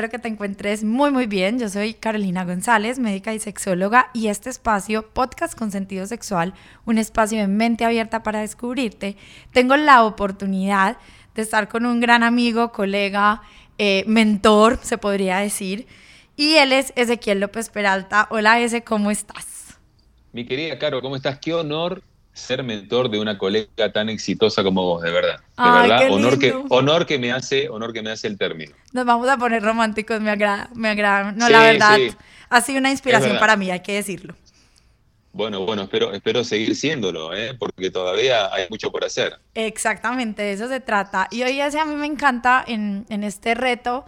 Espero que te encuentres muy muy bien. Yo soy Carolina González, médica y sexóloga, y este espacio, Podcast con Sentido Sexual, un espacio de mente abierta para descubrirte, tengo la oportunidad de estar con un gran amigo, colega, eh, mentor, se podría decir, y él es Ezequiel López Peralta. Hola, Eze, ¿cómo estás? Mi querida Caro, ¿cómo estás? Qué honor ser mentor de una colega tan exitosa como vos, de verdad. De verdad, honor que, honor que me hace, honor que me hace el término. Nos vamos a poner románticos, me agrada, me agrada. No, la verdad, ha sido una inspiración para mí, hay que decirlo. Bueno, bueno, espero, espero seguir siéndolo, ¿eh? porque todavía hay mucho por hacer. Exactamente, de eso se trata. Y hoy a mí me encanta en, en este reto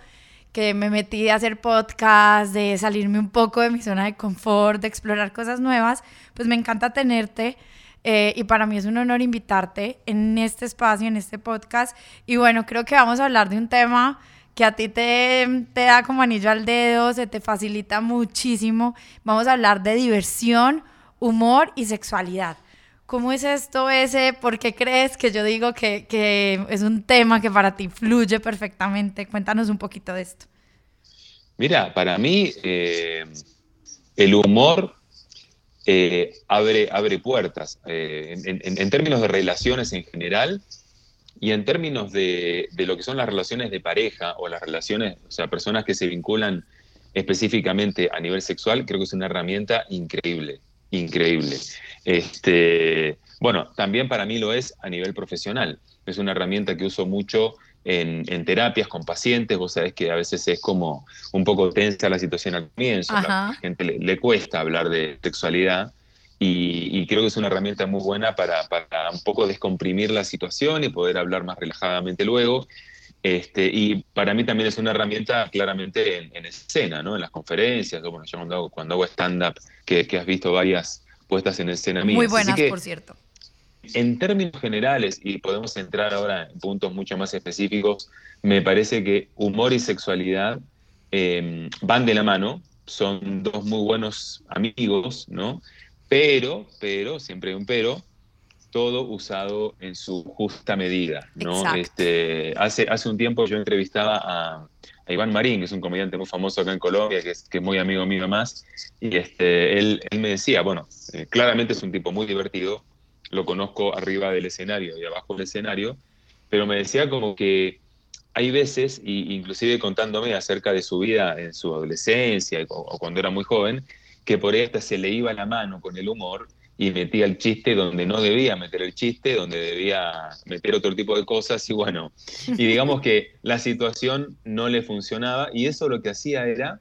que me metí a hacer podcast, de salirme un poco de mi zona de confort, de explorar cosas nuevas, pues me encanta tenerte eh, y para mí es un honor invitarte en este espacio, en este podcast. Y bueno, creo que vamos a hablar de un tema que a ti te, da como anillo al dedo, se te facilita muchísimo. Vamos a hablar de diversión, humor y sexualidad. ¿Cómo es esto ese? ¿Por qué crees que yo digo que, que es un tema que para ti fluye perfectamente? Cuéntanos un poquito de esto. Mira, para mí eh, el humor eh, abre, abre puertas eh, en, términos de relaciones en general y en términos de, lo que son las relaciones de pareja o las relaciones, o sea, personas que se vinculan específicamente a nivel sexual, creo que es una herramienta increíble, increíble. Este, bueno, también para mí lo es a nivel profesional. Es una herramienta que uso mucho en, terapias con pacientes, vos sabés que a veces es como un poco tensa la situación al comienzo, a la gente le, cuesta hablar de sexualidad y, creo que es una herramienta muy buena para, un poco descomprimir la situación y poder hablar más relajadamente luego. Este, y para mí también es una herramienta claramente en, escena, ¿no? En las conferencias, bueno, yo cuando hago, cuando hago stand-up, que, has visto varias puestas en escena mías. Muy buenas, por cierto. En términos generales, y podemos entrar ahora en puntos mucho más específicos, me parece que humor y sexualidad em, van de la mano, son dos muy buenos amigos, ¿no? Pero, pero, siempre hay un pero, todo usado en su justa medida, ¿no? Este, hace, hace un tiempo yo entrevistaba a, Iván Marín, que es un comediante muy famoso acá en Colombia, que es, que es muy amigo mío más, y este, él, él me decía, bueno, eh, claramente es un tipo muy divertido, lo conozco arriba del escenario y abajo del escenario, pero me decía como que hay veces, y inclusive contándome acerca de su vida en su adolescencia o, cuando era muy joven, que por esta se le iba la mano con el humor y metía el chiste donde no debía meter el chiste, donde debía meter otro tipo de cosas y bueno, y digamos que la situación no le funcionaba y eso lo que hacía era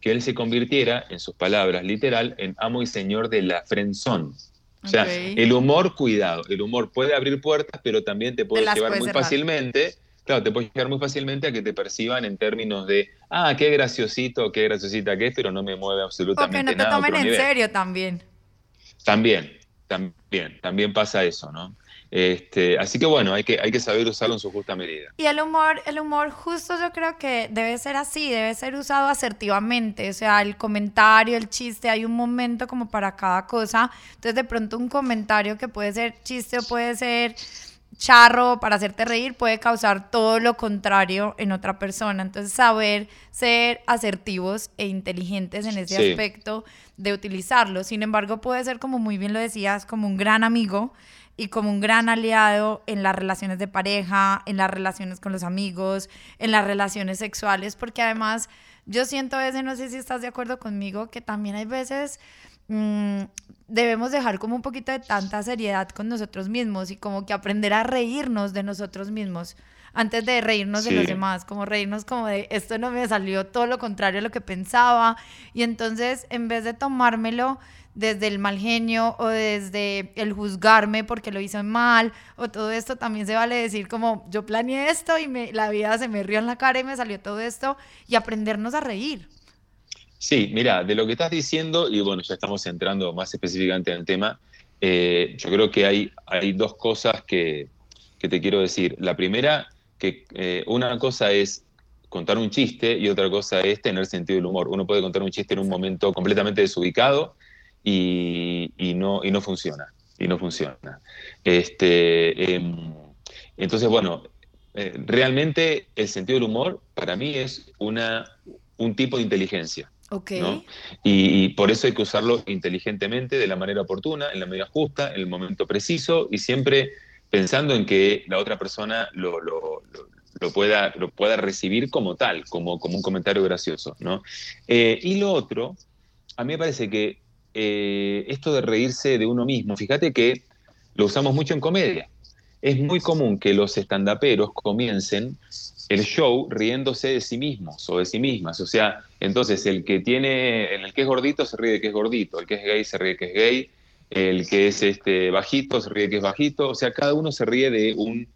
que él se convirtiera, en sus palabras literal, en amo y señor de la frenzón. O sea, el humor, cuidado, el humor puede abrir puertas, pero también te puede llevar muy fácilmente, claro, te puede llevar muy fácilmente a que te perciban en términos de, ah, qué graciosito, qué graciosita que es, pero no me mueve absolutamente nada. O que no te tomen en serio también. También, también, también pasa eso, ¿no? Este, así que bueno, hay que, hay que saber usarlo en su justa medida. Y el humor, el humor justo yo creo que debe ser así, debe ser usado asertivamente, o sea, el comentario, el chiste, hay un momento como para cada cosa, entonces de pronto un comentario que puede ser chiste o puede ser charro para hacerte reír puede causar todo lo contrario en otra persona. Entonces, saber ser asertivos e inteligentes en ese aspecto de utilizarlo. Sin embargo, puede ser, como muy bien lo decías, como un gran amigo y como un gran aliado en las relaciones de pareja, en las relaciones con los amigos, en las relaciones sexuales, porque además yo siento a veces, no sé si estás de acuerdo conmigo, que también hay veces mm, debemos dejar como un poquito de tanta seriedad con nosotros mismos y como que aprender a reírnos de nosotros mismos. antes de reírnos de los demás, como reírnos como de esto no me salió todo lo contrario a lo que pensaba. Y entonces, en vez de tomármelo desde el mal genio o desde el juzgarme porque lo hice mal o todo esto, también se vale decir como yo planeé esto y me, la vida se me rió en la cara y me salió todo esto y aprendernos a reír. Sí, mira, de lo que estás diciendo, y bueno, ya estamos entrando más específicamente en el tema, eh, yo creo que hay, hay dos cosas que, que te quiero decir. La primera, que eh, una cosa es contar un chiste y otra cosa es tener sentido del humor. Uno puede contar un chiste en un momento completamente desubicado y, y no, y no funciona. Y no funciona. Este, em, entonces, bueno, eh, realmente el sentido del humor para mí es una, un tipo de inteligencia. Okay. Y, por eso hay que usarlo inteligentemente, de la manera oportuna, en la medida justa, en el momento preciso y siempre pensando en que la otra persona lo, lo, lo, pueda, lo pueda recibir como tal, como, como un comentario gracioso. ¿no? Eh, y lo otro, a mí me parece que eh, esto de reírse de uno mismo, fíjate que lo usamos mucho en comedia. Es muy común que los estandaperos comiencen el show riéndose de sí mismos o de sí mismas. O sea, entonces el que tiene, el que es gordito se ríe de que es gordito, el que es gay se ríe de que es gay, el que es este bajito se ríe de que es bajito. O sea, cada uno se ríe de un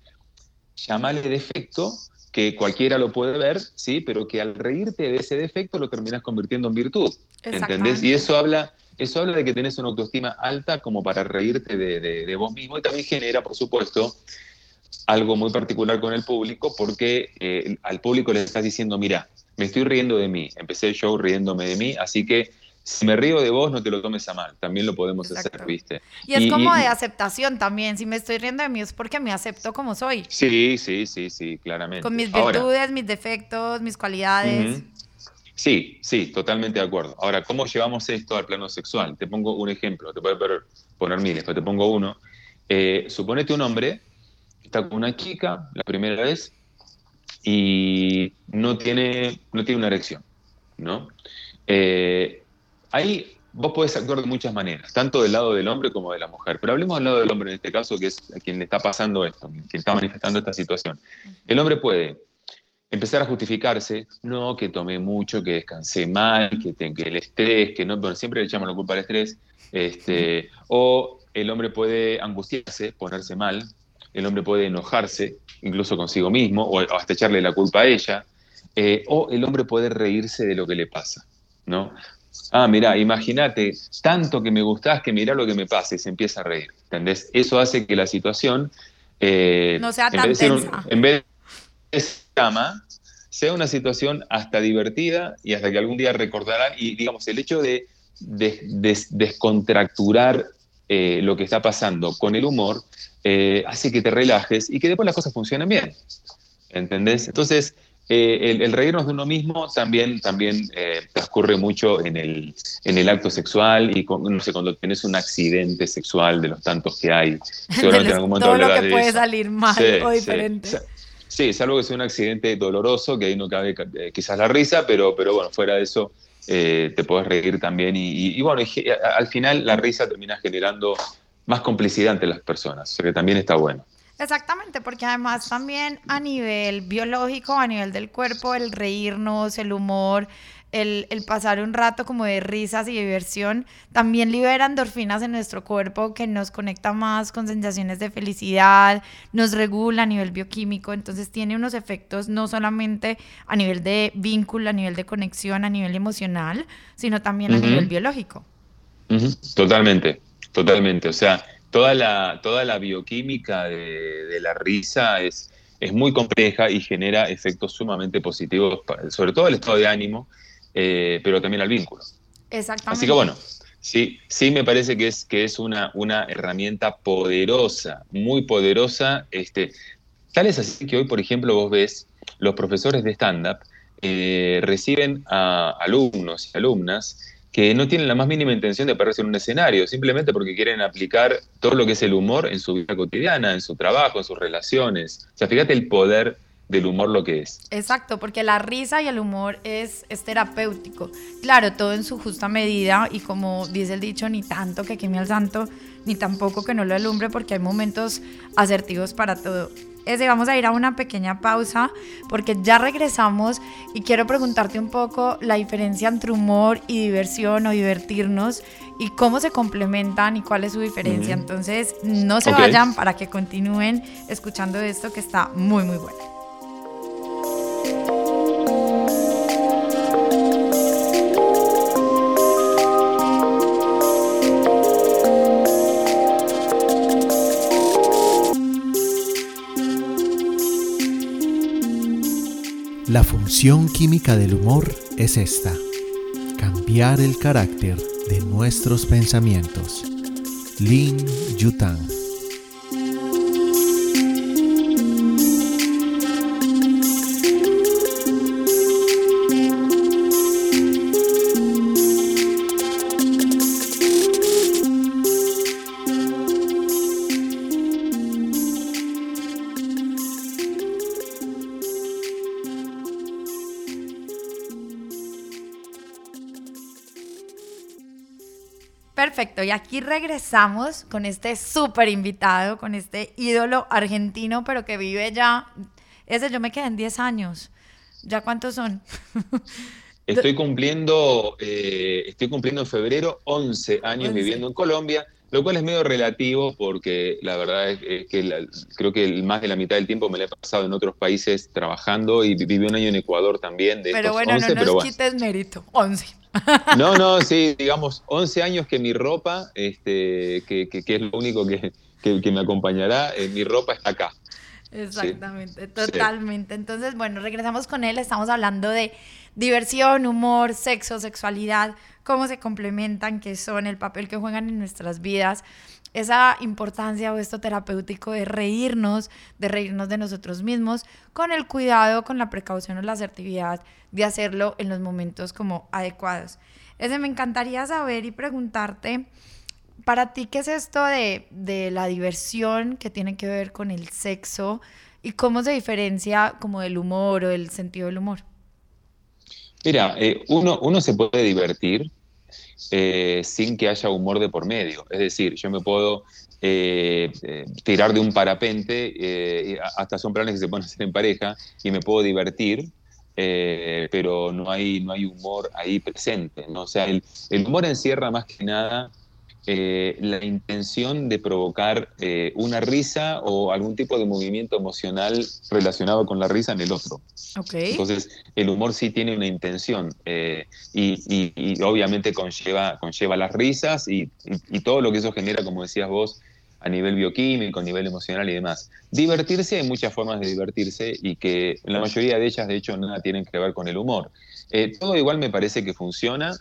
llamarle defecto que cualquiera lo puede ver, sí, pero que al reírte de ese defecto lo terminas convirtiendo en virtud. ¿Entendés? Y eso habla eso habla de que tenés una autoestima alta como para reírte de, vos mismo y también genera, por supuesto, algo muy particular con el público porque eh, al público le estás diciendo, mira, me estoy riendo de mí, empecé el show riéndome de mí, así que si me río de vos, no te lo tomes a mal, también lo podemos hacer, ¿viste? Y es como de aceptación también, si me estoy riendo de mí es porque me acepto como soy. Sí, sí, sí, sí, claramente. Con mis virtudes, mis defectos, mis cualidades. Sí, sí, totalmente de acuerdo. Ahora, ¿cómo llevamos esto al plano sexual? Te pongo un ejemplo, te puedo poner miles, pero te pongo uno. Eh, suponete un hombre está con una chica la primera vez y no tiene, no tiene una erección, ¿no? Eh, ahí vos podés actuar de muchas maneras, tanto del lado del hombre como de la mujer. Pero hablemos del lado del hombre en este caso, que es a quien le está pasando esto, quien está manifestando esta situación. El hombre puede empezar a justificarse, no, que tomé mucho, que descansé mal, que, que el estrés, que no, bueno, siempre le echamos la culpa al estrés, este, o el hombre puede angustiarse, ponerse mal, el hombre puede enojarse, incluso consigo mismo, o, hasta echarle la culpa a ella, eh, o el hombre puede reírse de lo que le pasa, ¿no? Ah, mira, imagínate, tanto que me gustás que mira lo que me pasa y se empieza a reír, ¿entendés? Eso hace que la situación... Eh, no sea tan tensa. en vez de cama sea una situación hasta divertida y hasta que algún día recordarán y digamos el hecho de, descontracturar eh, lo que está pasando con el humor eh, hace que te relajes y que después las cosas funcionen bien. ¿Entendés? Entonces, eh, el, reírnos de uno mismo también, también transcurre mucho en el, en el acto sexual y no sé, cuando tienes un accidente sexual de los tantos que hay. Seguramente en algún momento todo lo que puede salir mal o diferente. Sí, salvo que sea un accidente doloroso, que ahí no cabe eh, quizás la risa, pero, pero bueno, fuera de eso eh, te puedes reír también. Y, bueno, al final la risa termina generando más complicidad entre las personas, o sea que también está bueno. Exactamente, porque además también a nivel biológico, a nivel del cuerpo, el reírnos, el humor, el, pasar un rato como de risas y diversión, también libera endorfinas en nuestro cuerpo que nos conecta más con sensaciones de felicidad, nos regula a nivel bioquímico, entonces tiene unos efectos no solamente a nivel de vínculo, a nivel de conexión, a nivel emocional, sino también a nivel biológico. Totalmente, totalmente. O sea, toda la, toda la bioquímica de, de la risa es, es muy compleja y genera efectos sumamente positivos, sobre todo el estado de ánimo eh, pero también al vínculo. Exactamente. Así que bueno, sí, sí me parece que es, que es una, una herramienta poderosa, muy poderosa. Este, tal es así que hoy, por ejemplo, vos ves los profesores de stand-up eh, reciben a alumnos y alumnas que no tienen la más mínima intención de pararse en un escenario, simplemente porque quieren aplicar todo lo que es el humor en su vida cotidiana, en su trabajo, en sus relaciones. O sea, fíjate el poder del humor lo que es. Exacto, porque la risa y el humor es, es terapéutico. Claro, todo en su justa medida y como dice el dicho, ni tanto que queme al santo, ni tampoco que no lo alumbre porque hay momentos asertivos para todo. Ese, vamos a ir a una pequeña pausa porque ya regresamos y quiero preguntarte un poco la diferencia entre humor y diversión o divertirnos y cómo se complementan y cuál es su diferencia. Entonces, no se vayan para que continúen escuchando esto que está muy, muy bueno. La función química del humor es esta, cambiar el carácter de nuestros pensamientos. Lin Yutang y aquí regresamos con este súper invitado, con este ídolo argentino, pero que vive ya, ese yo me quedé en 10 años. ¿Ya cuántos son? Estoy cumpliendo, eh, estoy cumpliendo en febrero 11 años viviendo en Colombia, lo cual es medio relativo porque la verdad es, que creo que más de la mitad del tiempo me lo he pasado en otros países trabajando y viví un año en Ecuador también. De pero bueno, 11, no nos quites mérito, 11. No, no, sí, digamos, 11 años que mi ropa, este, que, que, es lo único que, que me acompañará, eh, mi ropa está acá. Exactamente, totalmente. Entonces, bueno, regresamos con él, estamos hablando de diversión, humor, sexo, sexualidad, cómo se complementan, qué son, el papel que juegan en nuestras vidas, esa importancia o esto terapéutico de reírnos, de reírnos de nosotros mismos, con el cuidado, con la precaución o la asertividad de hacerlo en los momentos como adecuados. Ese me encantaría saber y preguntarte, para ti, ¿qué es esto de, de la diversión que tiene que ver con el sexo y cómo se diferencia como del humor o el sentido del humor? Mira, eh, uno, uno se puede divertir eh, sin que haya humor de por medio. Es decir, yo me puedo eh, tirar de un parapente, hasta son planes que se pueden hacer en pareja, y me puedo divertir, pero no hay, no hay humor ahí presente. ¿no? O sea, el humor encierra más que nada eh, la intención de provocar eh, una risa o algún tipo de movimiento emocional relacionado con la risa en el otro. Entonces, el humor sí tiene una intención eh, y, obviamente conlleva, conlleva las risas y, todo lo que eso genera, como decías vos, a nivel bioquímico, a nivel emocional y demás. Divertirse, hay muchas formas de divertirse y que la mayoría de ellas, de hecho, nada tienen que ver con el humor. todo igual me parece que funciona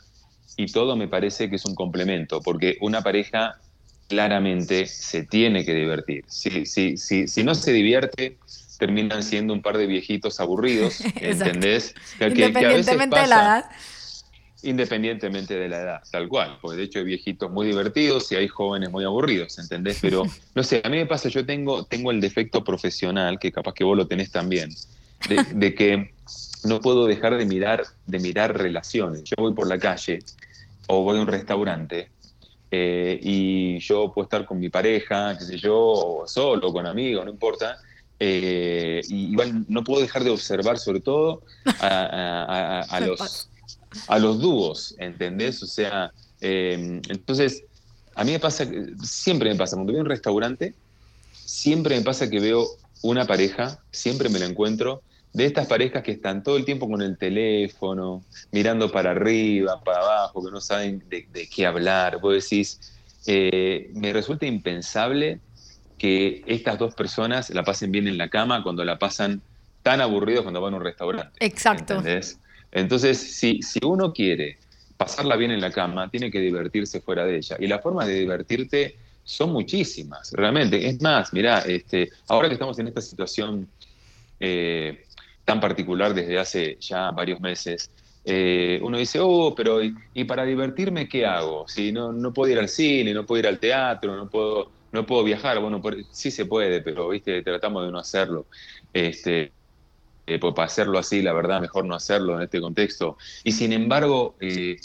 y todo me parece que es un complemento, porque una pareja claramente se tiene que divertir. Si, si, si, si no se divierte, terminan siendo un par de viejitos aburridos, ¿entendés? Independientemente de la edad. Independientemente de la edad, tal cual, porque de hecho hay viejitos muy divertidos y hay jóvenes muy aburridos, ¿entendés? Pero, no sé, a mí me pasa, yo tengo, tengo el defecto profesional, que capaz que vos lo tenés también, de, de que no puedo dejar de mirar, de mirar relaciones. Yo voy por la calle o voy a un restaurante eh, y yo puedo estar con mi pareja, qué sé yo, o solo, con amigos, no importa. Eh, y igual no puedo dejar de observar sobre todo a, los, a los dúos, ¿entendés? O sea, eh, entonces, a mí me pasa, siempre me pasa, cuando voy a un restaurante, siempre me pasa que veo una pareja, siempre me la encuentro, de estas parejas que están todo el tiempo con el teléfono, mirando para arriba, para abajo, que no saben de, qué hablar. Vos decís, eh, me resulta impensable que estas dos personas la pasen bien en la cama cuando la pasan tan aburridos cuando van a un restaurante. Exacto. ¿entendés? Entonces, si, si uno quiere pasarla bien en la cama, tiene que divertirse fuera de ella. Y las formas de divertirte son muchísimas, realmente. Es más, mirá, este, ahora que estamos en esta situación eh, tan particular desde hace ya varios meses. Eh, uno dice, oh, pero ¿y, para divertirme qué hago? Si no, no puedo ir al cine, no puedo ir al teatro, no puedo, no puedo viajar. Bueno, sí se puede, pero viste, tratamos de no hacerlo. Este, eh, pues para hacerlo así, la verdad, mejor no hacerlo en este contexto. Y sin embargo, eh,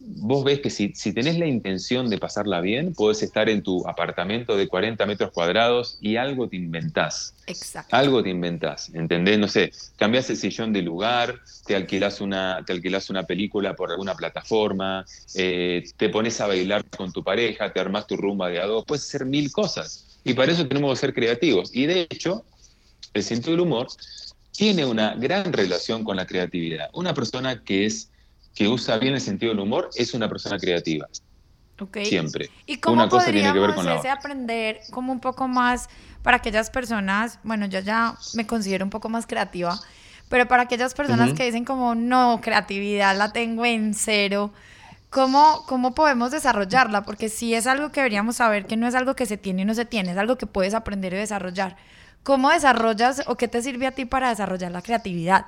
vos ves que si, si, tenés la intención de pasarla bien, podés estar en tu apartamento de 40 metros cuadrados y algo te inventás. Exacto. Algo te inventás, ¿entendés? No sé, cambiás el sillón de lugar, te alquilás una, te alquilás una película por alguna plataforma, eh, te pones a bailar con tu pareja, te armás tu rumba de a dos, puedes hacer mil cosas. Y para eso tenemos que ser creativos. Y de hecho, el sentido del humor tiene una gran relación con la creatividad. Una persona que es que usa bien el sentido del humor es una persona creativa. Okay. Siempre. ¿Y cómo una cosa tiene que ver con la aprender como un poco más para aquellas personas, bueno, yo ya me considero un poco más creativa, pero para aquellas personas que dicen como, no, creatividad la tengo en cero, ¿cómo, ¿cómo podemos desarrollarla? Porque sí es algo que deberíamos saber que no es algo que se tiene y no se tiene, es algo que puedes aprender y desarrollar. ¿Cómo desarrollas o qué te sirve a ti para desarrollar la creatividad?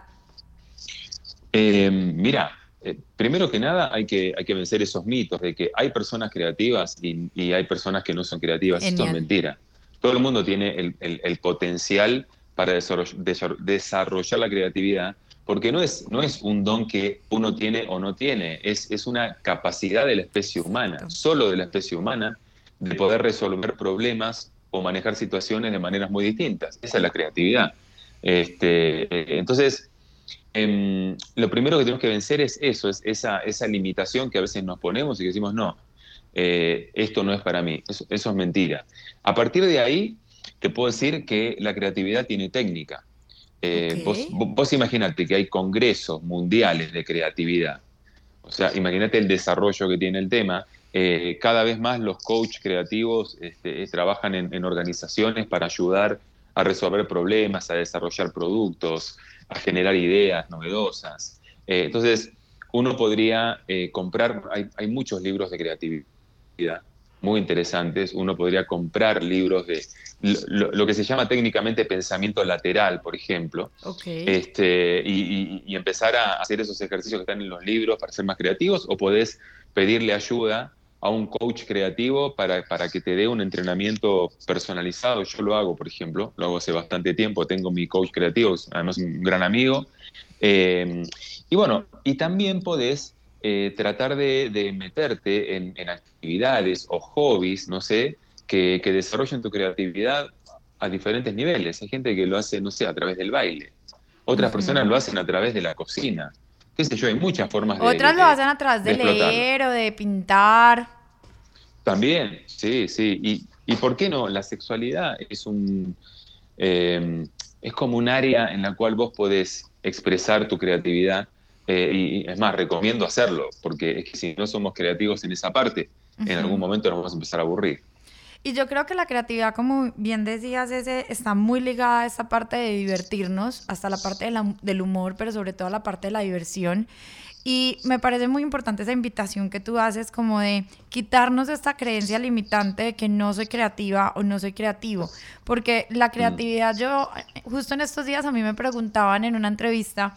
Eh, mira, eh, primero que nada hay que, hay que vencer esos mitos de que hay personas creativas y, hay personas que no son creativas. Esto es mentira. Todo el mundo tiene el, potencial para desarrollar, la creatividad, porque no es, no es un don que uno tiene o no tiene, es, es una capacidad de la especie humana, solo de la especie humana, de poder resolver problemas o manejar situaciones de maneras muy distintas. Esa es la creatividad. Este, eh, entonces, Em, lo primero que tenemos que vencer es eso, es esa, esa limitación que a veces nos ponemos y que decimos, no, eh, esto no es para mí, eso, es mentira. A partir de ahí, te puedo decir que la creatividad tiene técnica. Eh, vos, vos imagínate que hay congresos mundiales de creatividad. O sea, imagínate el desarrollo que tiene el tema. Eh, cada vez más los coaches creativos este, trabajan en, en, organizaciones para ayudar a resolver problemas, a desarrollar productos, a generar ideas novedosas. Eh, entonces, uno podría eh, comprar, hay, muchos libros de creatividad muy interesantes, uno podría comprar libros de lo, que se llama técnicamente pensamiento lateral, por ejemplo, este, y, y, empezar a hacer esos ejercicios que están en los libros para ser más creativos, o podés pedirle ayuda a un coach creativo para, para, que te dé un entrenamiento personalizado. Yo lo hago, por ejemplo, lo hago hace bastante tiempo, tengo mi coach creativo, además un gran amigo. Eh, y bueno, y también podés eh, tratar de, meterte en, actividades o hobbies, no sé, que, que, desarrollen tu creatividad a diferentes niveles. Hay gente que lo hace, no sé, a través del baile. Otras personas lo hacen a través de la cocina qué sé yo, hay muchas formas de... Otras lo hacen a través de, leer o de pintar. También, sí, sí. Y, y, por qué no? La sexualidad es un... Eh, es como un área en la cual vos podés expresar tu creatividad eh, y es más, recomiendo hacerlo, porque es que si no somos creativos en esa parte, en algún momento nos vamos a empezar a aburrir. Y yo creo que la creatividad, como bien decías, ese, está muy ligada a esta parte de divertirnos, hasta la parte del humor, pero sobre todo a la parte de la diversión. Y me parece muy importante esa invitación que tú haces como de quitarnos esta creencia limitante de que no soy creativa o no soy creativo. Porque la creatividad, yo, justo en estos días a mí me preguntaban en una entrevista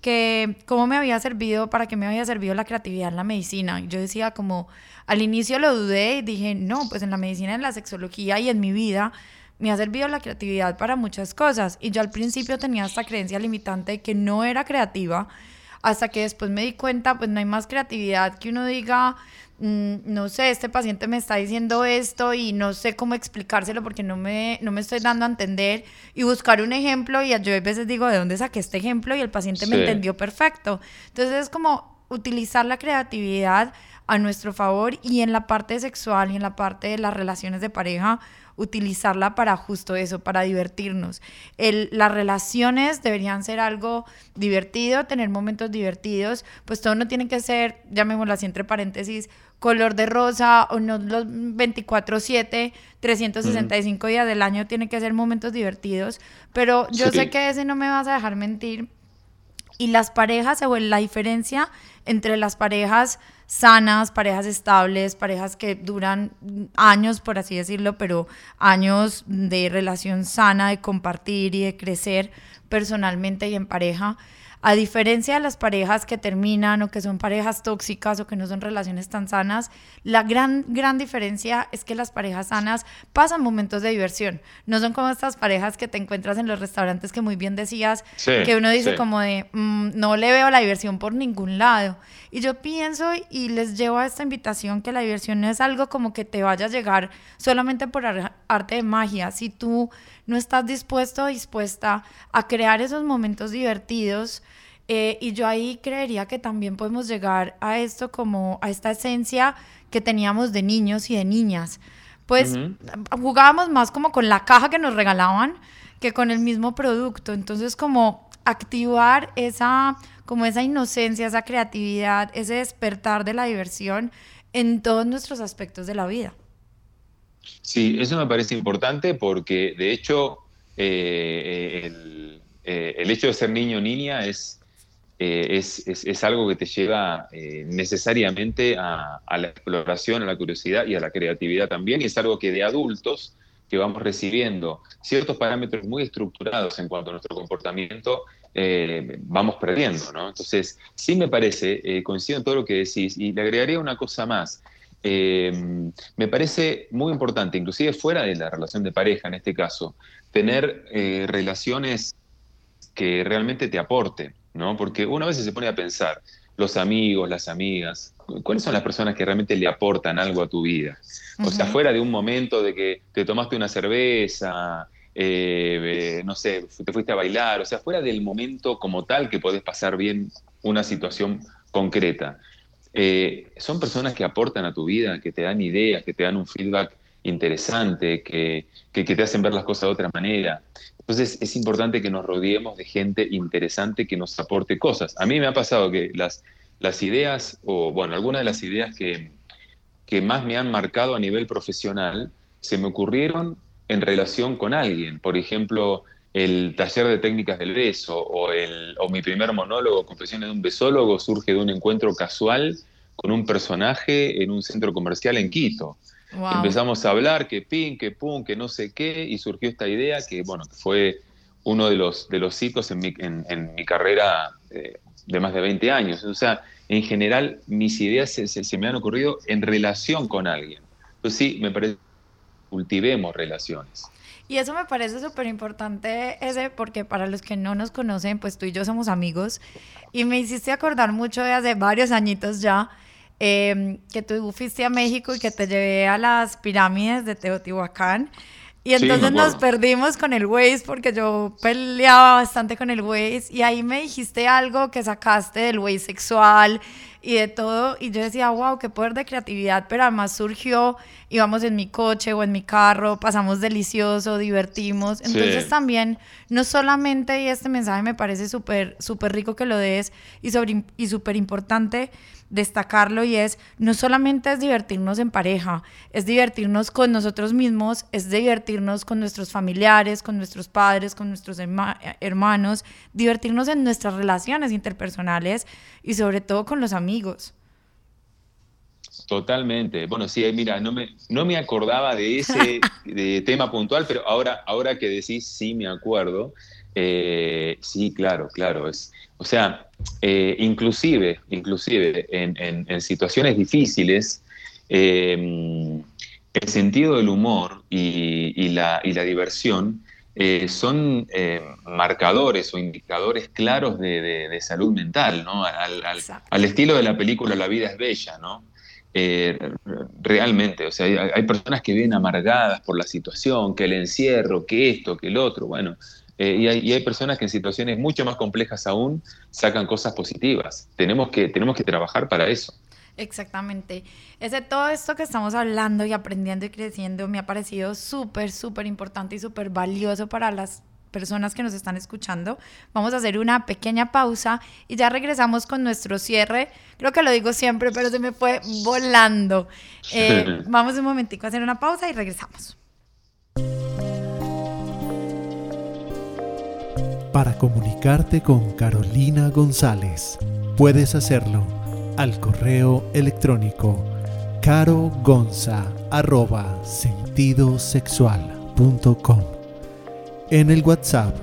que cómo me había servido, para qué me había servido la creatividad en la medicina. Y yo decía como, al inicio lo dudé y dije, no, pues en la medicina, en la sexología y en mi vida me ha servido la creatividad para muchas cosas. Y yo al principio tenía esta creencia limitante de que no era creativa, hasta que después me di cuenta, pues no hay más creatividad que uno diga, mm, no sé, este paciente me está diciendo esto y no sé cómo explicárselo porque no me, no me estoy dando a entender y buscar un ejemplo y yo a veces digo, ¿de dónde saqué este ejemplo? Y el paciente me entendió perfecto. Entonces es como utilizar la creatividad a nuestro favor y en la parte sexual y en la parte de las relaciones de pareja, utilizarla para justo eso, para divertirnos. El, las relaciones deberían ser algo divertido, tener momentos divertidos, pues todo no tiene que ser, llamémoslo así entre paréntesis, color de rosa o no los 24/7, 365 días del año, tiene que ser momentos divertidos, pero yo sé que ese no me vas a dejar mentir. Y las parejas, o la diferencia entre las parejas sanas, parejas estables, parejas que duran años, por así decirlo, pero años de relación sana, de compartir y de crecer personalmente y en pareja. A diferencia de las parejas que terminan o que son parejas tóxicas o que no son relaciones tan sanas, la gran, gran diferencia es que las parejas sanas pasan momentos de diversión. No son como estas parejas que te encuentras en los restaurantes que muy bien decías, que uno dice como de, mm, no le veo la diversión por ningún lado. Y yo pienso y les llevo a esta invitación que la diversión no es algo como que te vaya a llegar solamente por arte de magia. Si tú no estás dispuesto o dispuesta a crear esos momentos divertidos, eh, y yo ahí creería que también podemos llegar a esto como a esta esencia que teníamos de niños y de niñas. Pues jugábamos más como con la caja que nos regalaban que con el mismo producto. Entonces como activar esa como esa inocencia, esa creatividad, ese despertar de la diversión en todos nuestros aspectos de la vida. Sí, eso me parece importante porque de hecho eh, el, eh, el, hecho de ser niño o niña es eh, es, es, algo que te lleva eh, necesariamente a, la exploración, a la curiosidad y a la creatividad también, y es algo que de adultos que vamos recibiendo ciertos parámetros muy estructurados en cuanto a nuestro comportamiento, eh, vamos perdiendo, ¿no? Entonces, sí me parece, coincido en todo lo que decís, y le agregaría una cosa más. me parece muy importante, inclusive fuera de la relación de pareja en este caso, tener relaciones que realmente te aporten. ¿No? Porque una vez se pone a pensar, los amigos, las amigas, ¿cuáles son las personas que realmente le aportan algo a tu vida? O sea, fuera de un momento de que te tomaste una cerveza, eh, eh, no sé, te fuiste a bailar, o sea, fuera del momento como tal que podés pasar bien una situación concreta. Eh, son personas que aportan a tu vida, que te dan ideas, que te dan un feedback interesante, que, que, te hacen ver las cosas de otra manera. Entonces es importante que nos rodeemos de gente interesante que nos aporte cosas. A mí me ha pasado que las, las ideas, o bueno, algunas de las ideas que, que más me han marcado a nivel profesional, se me ocurrieron en relación con alguien. Por ejemplo, el taller de técnicas del beso o, el, o mi primer monólogo, Confesiones de un besólogo, surge de un encuentro casual con un personaje en un centro comercial en Quito. Empezamos a hablar que pin, que pum, que no sé qué, y surgió esta idea que, bueno, fue uno de los, de los hitos en mi, en, mi carrera eh, de más de 20 años. O sea, en general, mis ideas se, se, me han ocurrido en relación con alguien. Entonces, sí, me parece que cultivemos relaciones. Y eso me parece súper importante, ese, porque para los que no nos conocen, pues tú y yo somos amigos. Y me hiciste acordar mucho de hace varios añitos ya Em, que tú fuiste a México y que te llevé a las pirámides de Teotihuacán. Y entonces nos perdimos con el Waze porque yo peleaba bastante con el Waze. Y ahí me dijiste algo que sacaste del Waze sexual y de todo. Y yo decía, wow, qué poder de creatividad, pero además surgió, íbamos en mi coche o en mi carro, pasamos delicioso, divertimos. Entonces también, no solamente, y este mensaje me parece súper, súper rico que lo des y, y súper importante, destacarlo y es, no solamente es divertirnos en pareja, es divertirnos con nosotros mismos, es divertirnos con nuestros familiares, con nuestros padres, con nuestros hermanos, divertirnos en nuestras relaciones interpersonales y sobre todo con los amigos. Totalmente. Bueno, sí, mira, no me, no me acordaba de ese tema puntual, pero ahora, ahora que decís, sí me acuerdo. Eh, sí, claro, claro. Es, o sea, eh, inclusive, inclusive en, situaciones difíciles, em, el sentido del humor y, la, diversión eh, son em, marcadores o indicadores claros de, salud mental, ¿no? Al, estilo de la película La vida es bella, ¿no? Eh, realmente, o sea, hay, personas que viven amargadas por la situación, que el encierro, que esto, que el otro, bueno, eh, y, hay, personas que en situaciones mucho más complejas aún sacan cosas positivas. Tenemos que, tenemos que trabajar para eso. Exactamente. Es todo esto que estamos hablando y aprendiendo y creciendo me ha parecido súper, súper importante y súper valioso para las personas que nos están escuchando. Vamos a hacer una pequeña pausa y ya regresamos con nuestro cierre. Creo que lo digo siempre, pero se me fue volando. Eh, vamos un momentico a hacer una pausa y regresamos. Para comunicarte con Carolina González, puedes hacerlo al correo electrónico carogonza.sentidosexual.com en el WhatsApp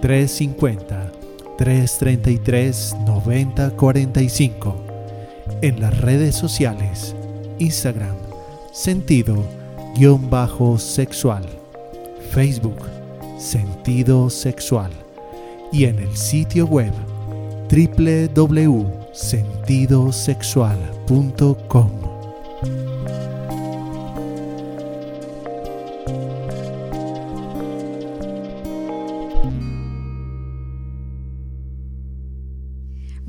350 333 9045. En las redes sociales, Instagram, sentido-sexual, Facebook, sentido sexual y en el sitio web www.sentidosexual.com.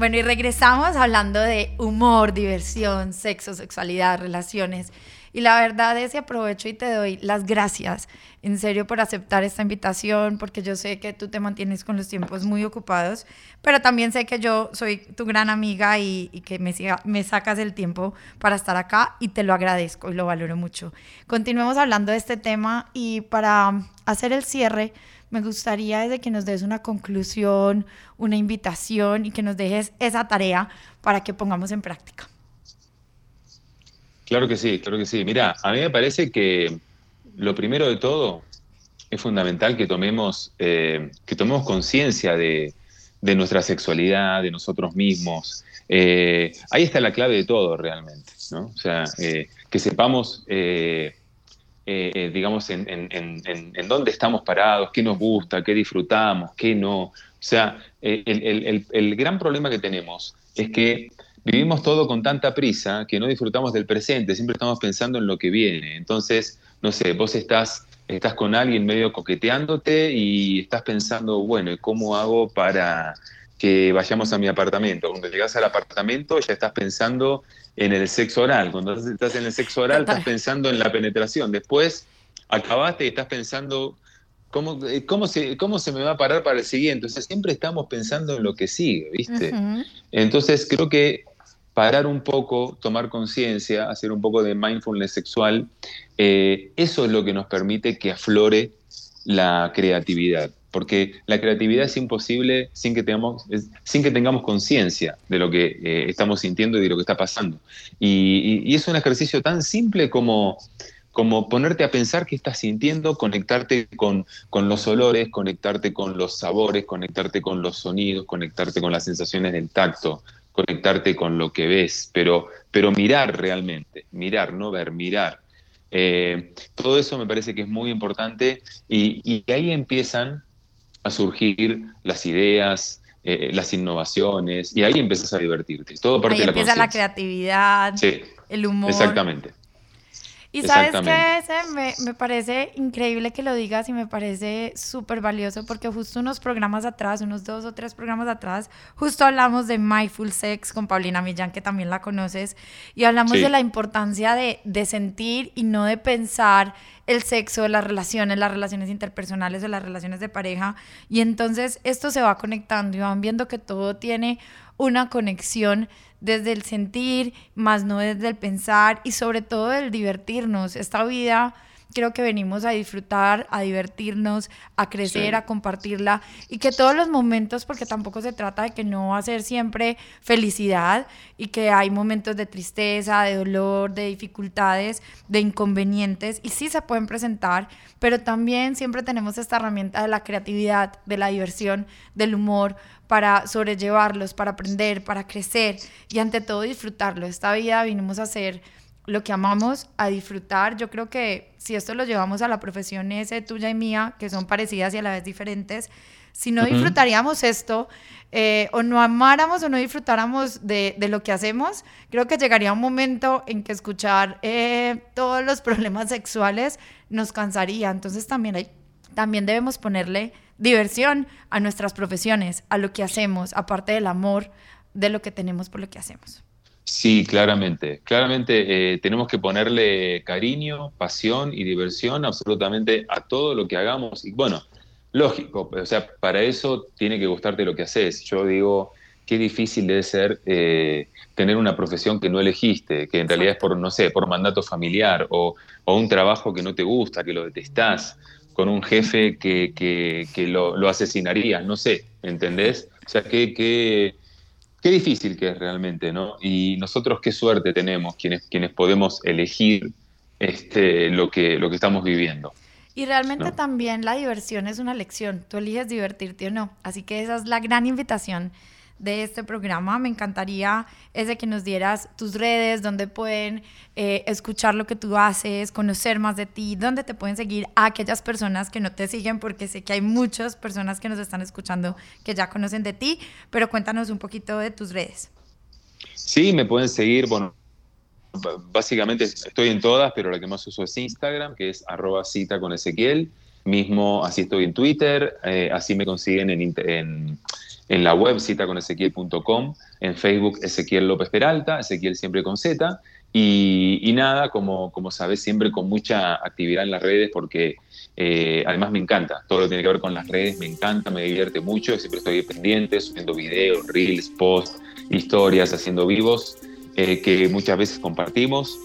Bueno, y regresamos hablando de humor, diversión, sexo, sexualidad, relaciones. Y la verdad es que aprovecho y te doy las gracias, en serio, por aceptar esta invitación, porque yo sé que tú te mantienes con los tiempos muy ocupados, pero también sé que yo soy tu gran amiga y, que me, me sacas el tiempo para estar acá y te lo agradezco y lo valoro mucho. Continuemos hablando de este tema y para hacer el cierre, me gustaría desde que nos des una conclusión, una invitación y que nos dejes esa tarea para que pongamos en práctica. Claro que sí, claro que sí. Mira, a mí me parece que lo primero de todo es fundamental que tomemos, eh, tomemos conciencia de, nuestra sexualidad, de nosotros mismos. Eh, ahí está la clave de todo realmente, ¿no? O sea, eh, que sepamos eh, eh, digamos, en, dónde estamos parados, qué nos gusta, qué disfrutamos, qué no. O sea, el, gran problema que tenemos es que vivimos todo con tanta prisa que no disfrutamos del presente, siempre estamos pensando en lo que viene. Entonces, no sé, vos estás, estás con alguien medio coqueteándote y estás pensando, bueno, ¿cómo hago para que vayamos a mi apartamento? Cuando llegas al apartamento ya estás pensando en el sexo oral. Cuando estás en el sexo oral estás pensando en la penetración. Después acabaste y estás pensando cómo, eh, cómo, se, cómo se me va a parar para el siguiente. O sea, siempre estamos pensando en lo que sigue, ¿viste? Entonces creo que parar un poco, tomar conciencia, hacer un poco de mindfulness sexual, eh, eso es lo que nos permite que aflore la creatividad porque la creatividad es imposible sin que tengamos, tengamos conciencia de lo que eh, estamos sintiendo y de lo que está pasando. Y, es un ejercicio tan simple como, como ponerte a pensar qué estás sintiendo, conectarte con, con, los olores, conectarte con los sabores, conectarte con los sonidos, conectarte con las sensaciones del tacto, conectarte con lo que ves, pero, pero mirar realmente, mirar, no ver, mirar. Eh, todo eso me parece que es muy importante y, y ahí empiezan a surgir las ideas, eh, las innovaciones, y ahí empiezas a divertirte. Todo parte ahí de la empieza la creatividad, el humor. Exactamente. Y sabes que ese me, me, parece increíble que lo digas y me parece súper valioso porque justo unos programas atrás, unos dos o tres programas atrás, justo hablamos de Mindful Sex con Paulina Millán, que también la conoces, y hablamos de la importancia de, de sentir y no de pensar el sexo, las relaciones, las relaciones interpersonales o las relaciones de pareja. Y entonces esto se va conectando y van viendo que todo tiene una conexión desde el sentir, más no desde el pensar y sobre todo el divertirnos. Esta vida creo que venimos a disfrutar, a divertirnos, a crecer, a compartirla y que todos los momentos, porque tampoco se trata de que no va a ser siempre felicidad y que hay momentos de tristeza, de dolor, de dificultades, de inconvenientes y sí se pueden presentar, pero también siempre tenemos esta herramienta de la creatividad, de la diversión, del humor para sobrellevarlos, para aprender, para crecer y ante todo disfrutarlo. Esta vida vinimos a hacer lo que amamos, a disfrutar. Yo creo que si esto lo llevamos a la profesión ese tuya y mía, que son parecidas y a la vez diferentes, si no disfrutaríamos esto, eh, o no amáramos o no disfrutáramos de, de, lo que hacemos, creo que llegaría un momento en que escuchar eh, todos los problemas sexuales nos cansaría. Entonces también, hay, también debemos ponerle diversión a nuestras profesiones, a lo que hacemos, aparte del amor de lo que tenemos por lo que hacemos. Sí, claramente. Claramente eh, tenemos que ponerle cariño, pasión y diversión absolutamente a todo lo que hagamos. Y bueno, lógico, o sea, para eso tiene que gustarte lo que haces. Yo digo, qué difícil debe ser eh, tener una profesión que no elegiste, que en realidad es por, no sé, por mandato familiar o, un trabajo que no te gusta, que lo detestás, con un jefe que, que, lo, lo, asesinarías, no sé, ¿entendés? O sea, qué, qué, qué difícil que es realmente, ¿no? Y nosotros qué suerte tenemos quienes, quienes podemos elegir este, lo, que, lo que estamos viviendo. Y realmente también la diversión es una lección. Tú eliges divertirte o no. Así que esa es la gran invitación de este programa. Me encantaría ese que nos dieras tus redes, donde pueden eh, escuchar lo que tú haces, conocer más de ti, donde te pueden seguir a aquellas personas que no te siguen, porque sé que hay muchas personas que nos están escuchando que ya conocen de ti, pero cuéntanos un poquito de tus redes. Sí, me pueden seguir, bueno, básicamente estoy en todas, pero la que más uso es Instagram, que es arroba cita con Ezequiel. Mismo, así estoy en Twitter, eh, así me consiguen en, en en la web citaconezequiel.com, en Facebook Ezequiel López Peralta, Ezequiel siempre con Z, y, nada, como, como sabes, siempre con mucha actividad en las redes porque eh, además me encanta, todo lo que tiene que ver con las redes, me encanta, me divierte mucho, siempre estoy pendiente, subiendo videos, reels, posts, historias, haciendo vivos, eh, que muchas veces compartimos.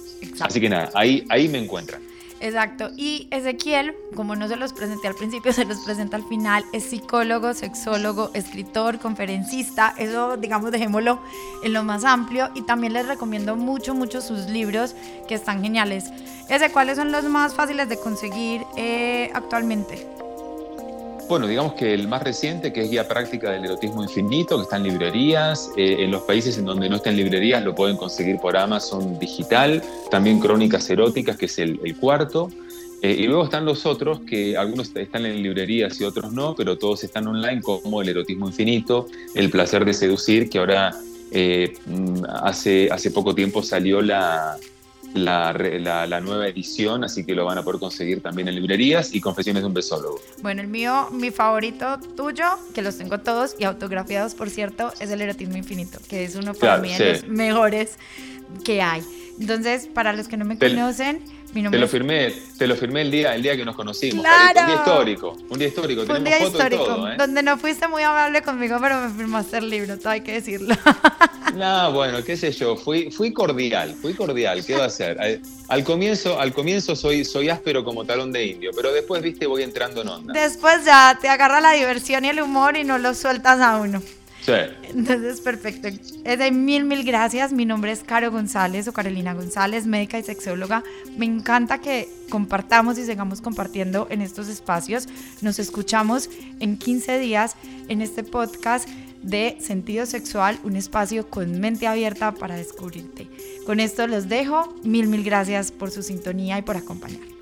Así que nada, ahí, ahí me encuentran. Exacto. Y Ezequiel, como no se los presenté al principio, se los presenta al final, es psicólogo, sexólogo, escritor, conferencista. Eso, digamos, dejémoslo en lo más amplio. Y también les recomiendo mucho, mucho sus libros que están geniales. Ese, ¿cuáles son los más fáciles de conseguir eh, actualmente? Bueno, digamos que el más reciente, que es Guía Práctica del Erotismo Infinito, que está en librerías. Eh, en los países en donde no está en librerías lo pueden conseguir por Amazon digital. También Crónicas Eróticas, que es el, cuarto. Eh, y luego están los otros, que algunos están en librerías y otros no, pero todos están online, como El Erotismo Infinito, El Placer de Seducir, que ahora eh, mm, hace, hace poco tiempo salió la, la, nueva edición, así que lo van a poder conseguir también en librerías y Confesiones de un Besólogo. Bueno, el mío, mi favorito tuyo, que los tengo todos y autografiados, por cierto, es el Erotismo Infinito, que es uno para mí de los mejores que hay. Entonces, para los que no me conocen, mi te lo firmé, te lo firmé el día, el día que nos conocimos. Claro. Un día histórico, un día histórico. un día histórico, ¿eh? donde no fuiste muy amable conmigo, pero me firmaste el libro, todo hay que decirlo. No, bueno, qué sé yo, fui, fui cordial, fui cordial, ¿qué va a hacer? Al, comienzo, al comienzo soy, soy áspero como talón de indio, pero después, viste, voy entrando en onda. Después ya te agarra la diversión y el humor y no lo sueltas a uno. Sí. Entonces, perfecto. De mil, mil gracias. Mi nombre es Caro González o Carolina González, médica y sexóloga. Me encanta que compartamos y sigamos compartiendo en estos espacios. Nos escuchamos en 15 días en este podcast de Sentido Sexual, un espacio con mente abierta para descubrirte. Con esto los dejo. Mil, mil gracias por su sintonía y por acompañarnos.